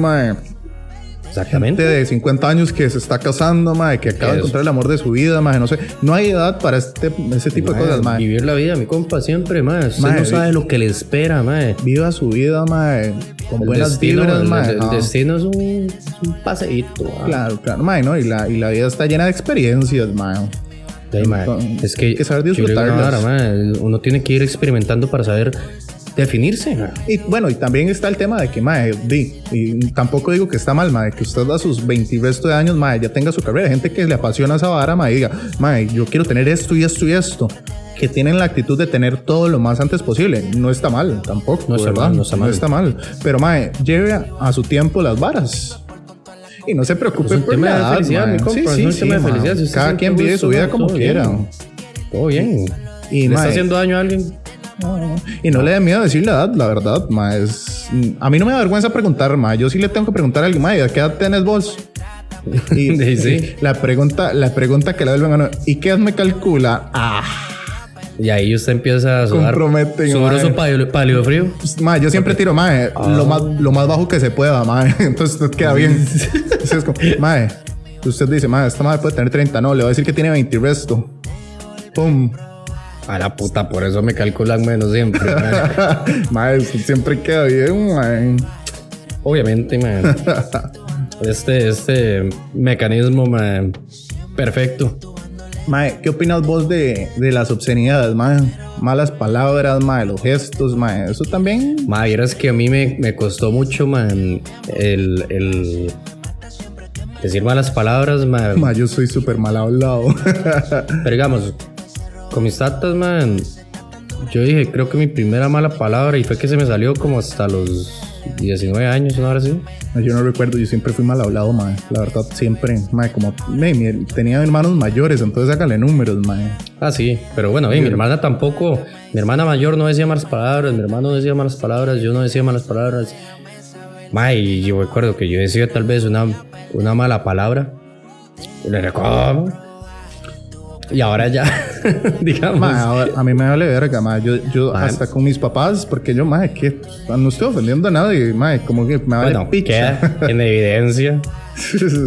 mae. Gente Exactamente. de 50 años que se está casando, mae, que acaba de encontrar el amor de su vida, mae. No sé, no hay edad para este, ese tipo de Mae, cosas, mae. Vivir la vida, mi compa, siempre, madre. Usted Mae, no sabe lo que le espera, madre. Viva su vida, mae, con El buenas destino, vibras, el- mae. el destino es un, es un paseíto. Claro, claro, mae, ¿no? Y la, y la vida está llena de experiencias, mae. Sí, mae. Entonces, es que, hay que saber disfrutarlas. ahora, mae, uno tiene que ir experimentando para saber definirse. Y bueno, y también está el tema de que, mae, di, y tampoco digo que está mal, mae, que usted a sus 20 y resto de años, mae, ya tenga su carrera. Gente que le apasiona esa vara, mae, y diga, mae, yo quiero tener esto y esto y esto. Que tienen la actitud de tener todo lo más antes posible. No está mal, tampoco. No está ¿verdad? mal, no está mal. mal. Pero, mae, lleve a, a su tiempo las varas. Y no se preocupe por tema de felicidad, mi compa, Sí, es sí, sí, de felicidad. Si Cada quien vive su vida como todo quiera. bien. Todo bien. Y, ¿Le está haciendo daño a alguien? Y no le dé miedo decir la edad, la verdad, ma, es... A mí no me da vergüenza preguntar, ma. Yo sí le tengo que preguntar a alguien, ma, ¿de qué edad tenés vos? Y Sí, sí. la pregunta, la pregunta que le vuelven a uno, ¿y qué edad me calcula? Ah, Y ahí usted empieza a sudar. Mae. pálido, pálido frío. ma, yo siempre tiro, ma, eh, Ah. lo, más, lo más bajo que se pueda, ma. Entonces usted queda bien. Entonces es como, ma, eh, usted dice, ma, esta madre puede tener 30, no, le voy a decir que tiene 20 y resto. Pum. A la puta, por eso me calculan menos siempre. mae. ma, usted siempre queda bien, ma. Obviamente, man. Este, este mecanismo, man, perfecto. Mae, ¿qué opinas vos de, de las obscenidades, mae? Malas palabras, mae, los gestos, mae. Eso también. Ma, vieras que a mí me, me costó mucho, man, el, el decir malas palabras, man. Mae, yo soy súper mal hablado. Pero digamos, con mis tatas, man, yo dije, creo que mi primera mala palabra y fue que se me salió como hasta los 19 años, ¿no? Ahora sí. yo no recuerdo, yo siempre fui mal hablado, mae. La verdad, siempre. Mae, como. mae, mi- tenía hermanos mayores, entonces hágale números, mae. Ah, sí, pero bueno, mi hermana tampoco, mi hermana mayor no decía malas palabras, mi hermano no decía malas palabras, yo no decía malas palabras. Ma, y yo recuerdo que yo decía tal vez una, una mala palabra. Le recuerdo. Y ahora ya, digamos. Ahora, a mí me vale verga, mae. Yo, yo hasta con mis papás, porque yo, mae, que no estoy ofendiendo a nadie, mae. Como que me vale bueno, picha. queda en evidencia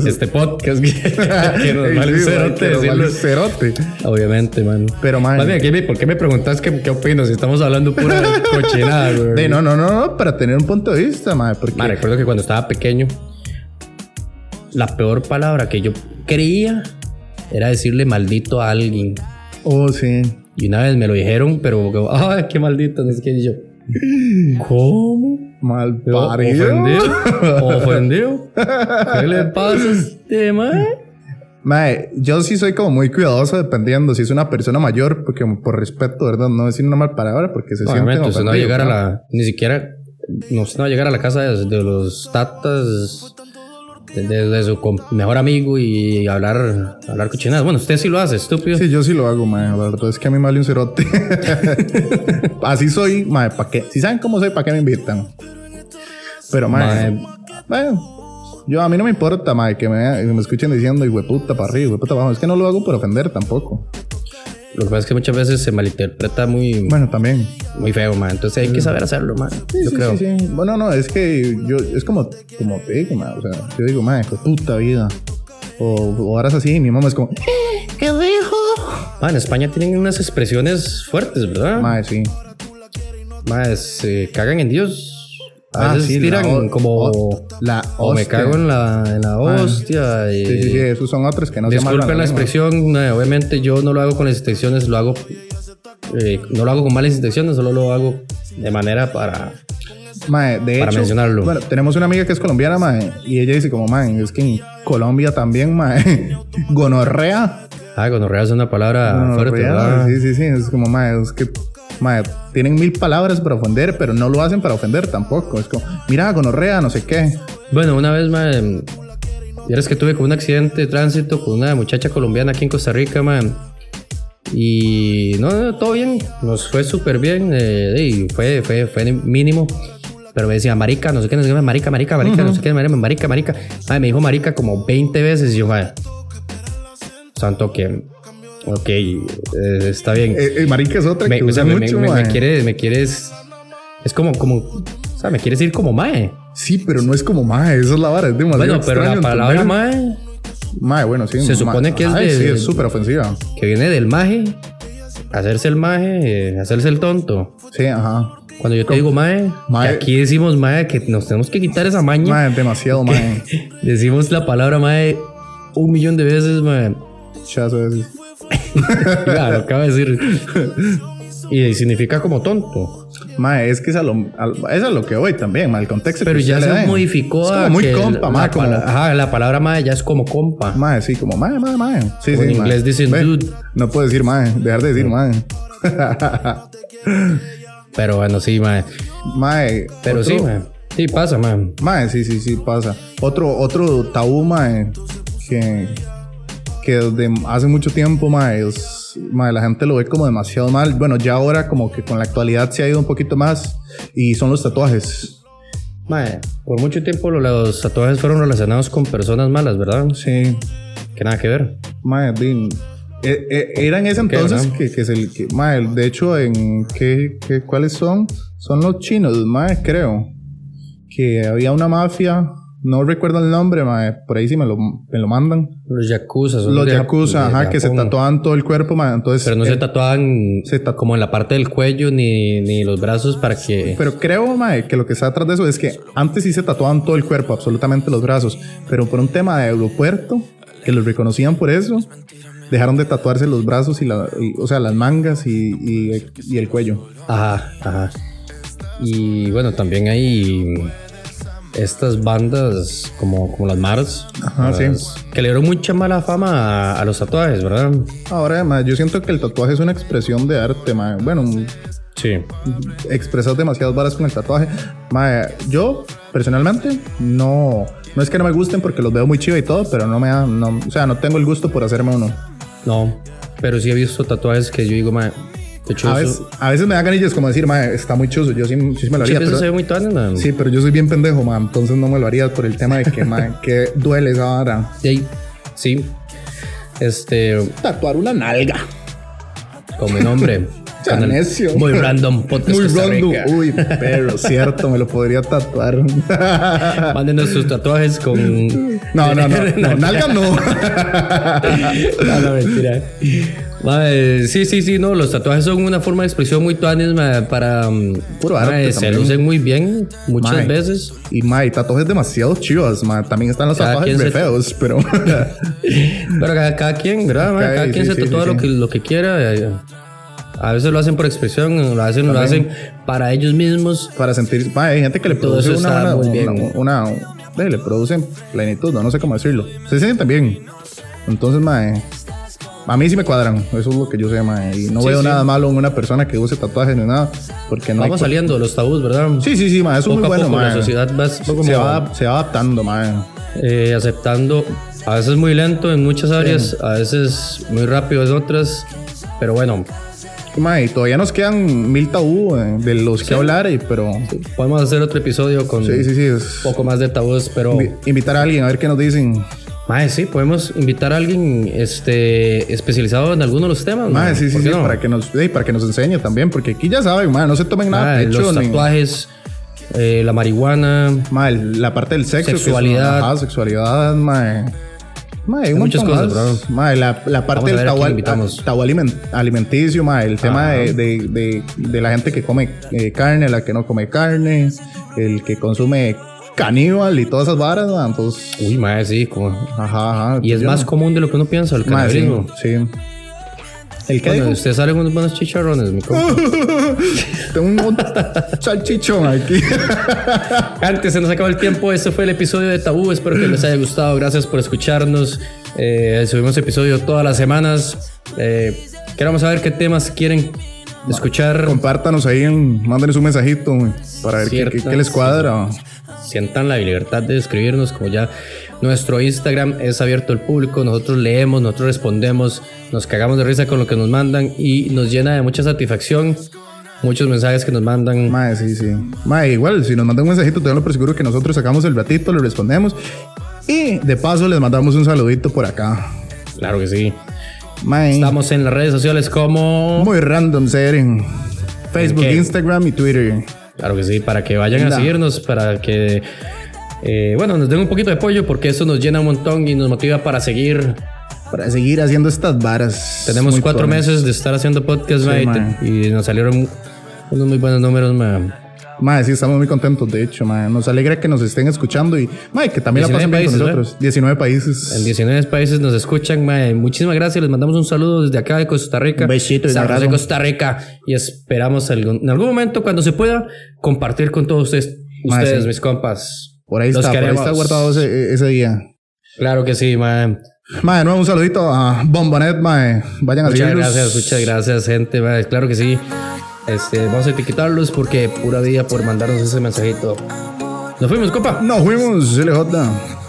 este podcast que, que nos vale Sí, mae, cerote nos vale cerote. Obviamente, man. Pero, mae. Más bien, ¿qué me- ¿por qué me preguntas qué, qué opino si estamos hablando pura cochinada, güey? De, no, no, no, no, para tener un punto de vista, mae. Porque. Ma, recuerdo que cuando estaba pequeño, la peor palabra que yo creía era decirle maldito a alguien. Oh, sí. Y una vez me lo dijeron, pero, ay, qué maldito, que y yo. ¿Cómo? Mal parido. ¿Ofendido? ¿Ofendido? ¿Qué le pasa a este mae? Mae, yo sí soy como muy cuidadoso dependiendo si es una persona mayor, porque por respeto, ¿verdad? No decir una mal palabra porque se siente usted no va a llegar a la. Ni siquiera. No, usted no va a llegar a la casa de, de los tatas. De, su mejor amigo y hablar, hablar cochinadas. Bueno, usted sí lo hace, estúpido. Sí, yo sí lo hago, mae. La verdad es que a mí me vale un cerote. Así soy, mae, ¿para qué? Si saben cómo soy, ¿para qué me invitan? Pero, mae, Mae. bueno, yo a mí no me importa, mae, que me, me escuchen diciendo, hijo puta para arriba, hijo puta para abajo. Es que no lo hago por ofender tampoco. Lo que pasa es que muchas veces se malinterpreta muy, Bueno, también. muy feo, man. Entonces hay que saber hacerlo, man. Sí, Yo sí, creo. sí, sí. Bueno, no, es que yo, es como, como te digo, ma, o sea, yo digo, madre, puta vida. O, o horas así, y mi mamá es como, ¿qué dijo? Man, en España tienen unas expresiones fuertes, ¿verdad? Madre, sí. Man, se cagan en Dios A Ah, veces sí, la tiran o- como. o- la o me cago en la, en la hostia. y- Sí, sí, sí, esos son otros que no se Disculpen amarran la lengua. expresión, eh, obviamente yo no lo hago con las intenciones, lo hago. eh, no lo hago con malas intenciones, solo lo hago de manera para. Mae, de Para hecho, mencionarlo. Bueno, tenemos una amiga que es colombiana, mae, y ella dice como, mae, es que en Colombia también, mae, gonorrea. Ah, gonorrea es una palabra fuerte, gonorrea, ¿verdad? sí, sí, sí, es como, mae, es que, mae, tienen mil palabras para ofender, pero no lo hacen para ofender tampoco. Es como, mira, gonorrea, no sé qué. Bueno, una vez, man, vieras que tuve como un accidente de tránsito con una muchacha colombiana aquí en Costa Rica, man. Y no, no, todo bien, nos fue súper bien, eh, y fue, fue, fue mínimo. Pero me decía, marica, no sé qué, no sé qué, marica, marica, marica, no sé qué, marica, marica. Ay, me dijo marica como 20 veces y yo, madre, santo que, ok, eh, está bien. Eh, eh, marica es otra Me, que o usa sea, me, mucho, me- me mae. quiere, me quieres, es como, como, o sea, me quieres ir como mae. Sí, pero no es como, mae, esa es la vara, es demasiado Bueno, pero la palabra entender. mae, Mae, bueno, sí. Se mae. supone que es Ay, de- Sí, es súper ofensiva. que viene del maje, hacerse el maje, eh, hacerse el tonto. Sí, ajá. Cuando yo te digo mae, Mae. que aquí decimos mae, que nos tenemos que quitar esa maña. Mae, demasiado, mae. Decimos la palabra mae un millón de veces, mae. De veces. Ya, lo acabo de decir. Y significa como tonto. Mae, es que es a lo, a- es a lo que voy también, mae, el contexto. Pero que ya se modificó Es a como muy compa, la, mae, como... pala- ajá, la palabra mae ya es como compa. Mae, sí, como mae, mae, mae. Sí, O sí, en inglés dicen Ve, dude. No puedo decir mae, dejar de decir mae. Pero bueno, sí, mae. mae. Pero otro- sí, mae. Sí, pasa, mae. Mae, sí, sí, sí, pasa. Otro, otro tabú, mae, que, que desde hace mucho tiempo, mae, es- mae, la gente lo ve como demasiado mal. Bueno, ya ahora como que con la actualidad se ha ido un poquito más y son los tatuajes. Mae, por mucho tiempo lo- los tatuajes fueron relacionados con personas malas, ¿verdad? Sí, Que nada que ver. mae, din- e- e- era en ese ¿Por qué, entonces que, que, se, que, mae, de hecho, en ¿qué, qué, cuáles son? Son los chinos, mae, creo. Que había una mafia, no recuerdo el nombre, mae, por ahí sí me lo, me lo mandan. Los yakuza. son Los Jap- yakuza, de ajá, que se tatuaban todo el cuerpo, man. Entonces, Pero no eh, se tatuaban se tatu- como en la parte del cuello ni, ni los brazos para que... pero creo, mae, que lo que está atrás de eso es que antes sí se tatuaban todo el cuerpo, absolutamente los brazos, pero por un tema de aeropuerto, que los reconocían por eso, dejaron de tatuarse los brazos y, la, y- o sea, las mangas y, y- y el cuello. Ajá, ajá. Y bueno, también hay estas bandas como, como las Mars. Ajá, las- Que le dieron mucha mala fama a, a los tatuajes, ¿verdad? Ahora, mae, yo siento que el tatuaje es una expresión de arte. Bueno, Sí. expresas demasiadas varas con el tatuaje. Yo personalmente no, no es que no me gusten porque los veo muy chido y todo, pero no me da, no, o sea, no tengo el gusto por hacerme uno. No, pero sí he visto tatuajes que yo digo, man, A veces, a veces me da ganillas como decir, mae, está muy chuzo, yo sí, sí me lo haría. eso pero- se ve muy tuanes, man. sí, pero yo soy bien pendejo, man, entonces no me lo haría por el tema de que, mae, que duele esa vara. Sí, sí. Este, Tatuar una nalga. con mi nombre. Muy random podcast Muy random. Uy, pero cierto, me lo podría tatuar. Mándenos sus tatuajes con. No, no, no, no, nalga no. no, no, mentira. Mae, sí, sí, sí, no. Los tatuajes son una forma de expresión muy tuanes mae, para. mm, Puro arte mae, se también. lucen muy bien muchas Mae. veces. Y mae, tatuajes demasiado chivas, mae. También están los Cada tatuajes quien re se- feos, pero. Pero cada, cada quien, ¿verdad? Ok, Cada quien sí, se sí, tatúa sí, lo, sí. Que, lo que quiera. eh, A veces lo hacen por expresión, lo hacen, lo hacen para ellos mismos. para sentir. mae, hay gente que le Todo produce eso una, está una, bien. una, una- le produce plenitud, no, no sé cómo decirlo. Se sienten bien. Entonces, mae. A mí sí me cuadran, eso es lo que yo sé, mae. Y no Sí, veo sí. nada malo en una persona que use tatuajes ni nada. Porque no Vamos saliendo de los tabús, ¿verdad? Sí, sí, sí, mae. Eso es muy bueno, poco mae. la sociedad va, se, va, se va adaptando, mae. eh, aceptando, a veces muy lento en muchas áreas, a veces muy rápido en otras, pero bueno, Mae, y todavía nos quedan mil tabú eh, de los que hablar, y, pero podemos hacer otro episodio con sí, sí, sí. un poco más de tabús, pero... invi- invitar a alguien a ver qué nos dicen. Mae, sí, podemos invitar a alguien este, especializado en alguno de los temas. Mae, sí, sí, ¿por sí, no? para que nos, sí, para que nos enseñe también, porque aquí ya saben, mae, no se tomen nada Mae, pecho, los ni- tatuajes, eh, la marihuana, mae, la parte del sexo, Sexualidad. ajá, sexualidad, mae. Mae, hay muchas cosas, más. Mae, la, la parte del ver a quién tabú, invitamos. tabú aliment- alimenticio, mae, el tema de, de, de, de la gente que come eh, carne, la que no come carne, el que consume caníbal y todas esas varas, mae, entonces, Uy, mae, sí, como... ajá, ajá. Y es más no- común de lo que uno piensa, el mae, sí, canibalismo. sí. El que Bueno, usted sale con unos buenos chicharrones, mi compa. tengo un, salchichón aquí. Antes se nos acabó el tiempo. Este fue el episodio de Tabú. Espero que les haya gustado. Gracias por escucharnos. Eh, subimos episodio todas las semanas. Eh, queremos saber qué temas quieren escuchar. Compártanos ahí, en, mándenos un mensajito para ver qué, qué- qué les cuadra. Sientan la libertad de escribirnos. Como ya nuestro Instagram es abierto al público. Nosotros leemos, nosotros respondemos. Nos cagamos de risa con lo que nos mandan y nos llena de mucha satisfacción. Muchos mensajes que nos mandan. Mae, sí, sí. Mae, igual, si nos mandan un mensajito, tenganlo por seguro que nosotros sacamos el ratito, le respondemos. Y de paso les mandamos un saludito por acá. Claro que sí. Mae, Estamos en las redes sociales como. muy random ser en Facebook, Ok. Instagram y Twitter. Claro que sí, para que vayan a seguirnos, para que, eh, bueno, nos den un poquito de apoyo porque eso nos llena un montón y nos motiva para seguir. Para seguir haciendo estas varas. Tenemos cuatro meses de estar haciendo podcast, Sí, y, man. te- y nos salieron unos muy buenos números, ma. Mae, sí, estamos muy contentos, de hecho, mae. Nos alegra que nos estén escuchando y, mae, que también la 19 pasen bien países, con nosotros. 19 países. En 19 países nos escuchan, ma. Muchísimas gracias, les mandamos un saludo desde acá de Costa Rica. Un besito y un San José, abrazo. Costa Rica. Y esperamos algún- en algún momento, cuando se pueda, compartir con todos ustedes, Ma, ustedes sí. mis compas. Por ahí Los está, por ahí queremos. está guardado ese, ese día. Claro que sí, ma. Mae, de nuevo un saludito a Bombonet, mae. Vayan a Muchas gracias, muchas gracias, gente. ma, Claro que sí. Este, vamos a etiquetarlos porque pura vida por mandarnos ese mensajito. Nos fuimos, compa. Nos fuimos, LJ.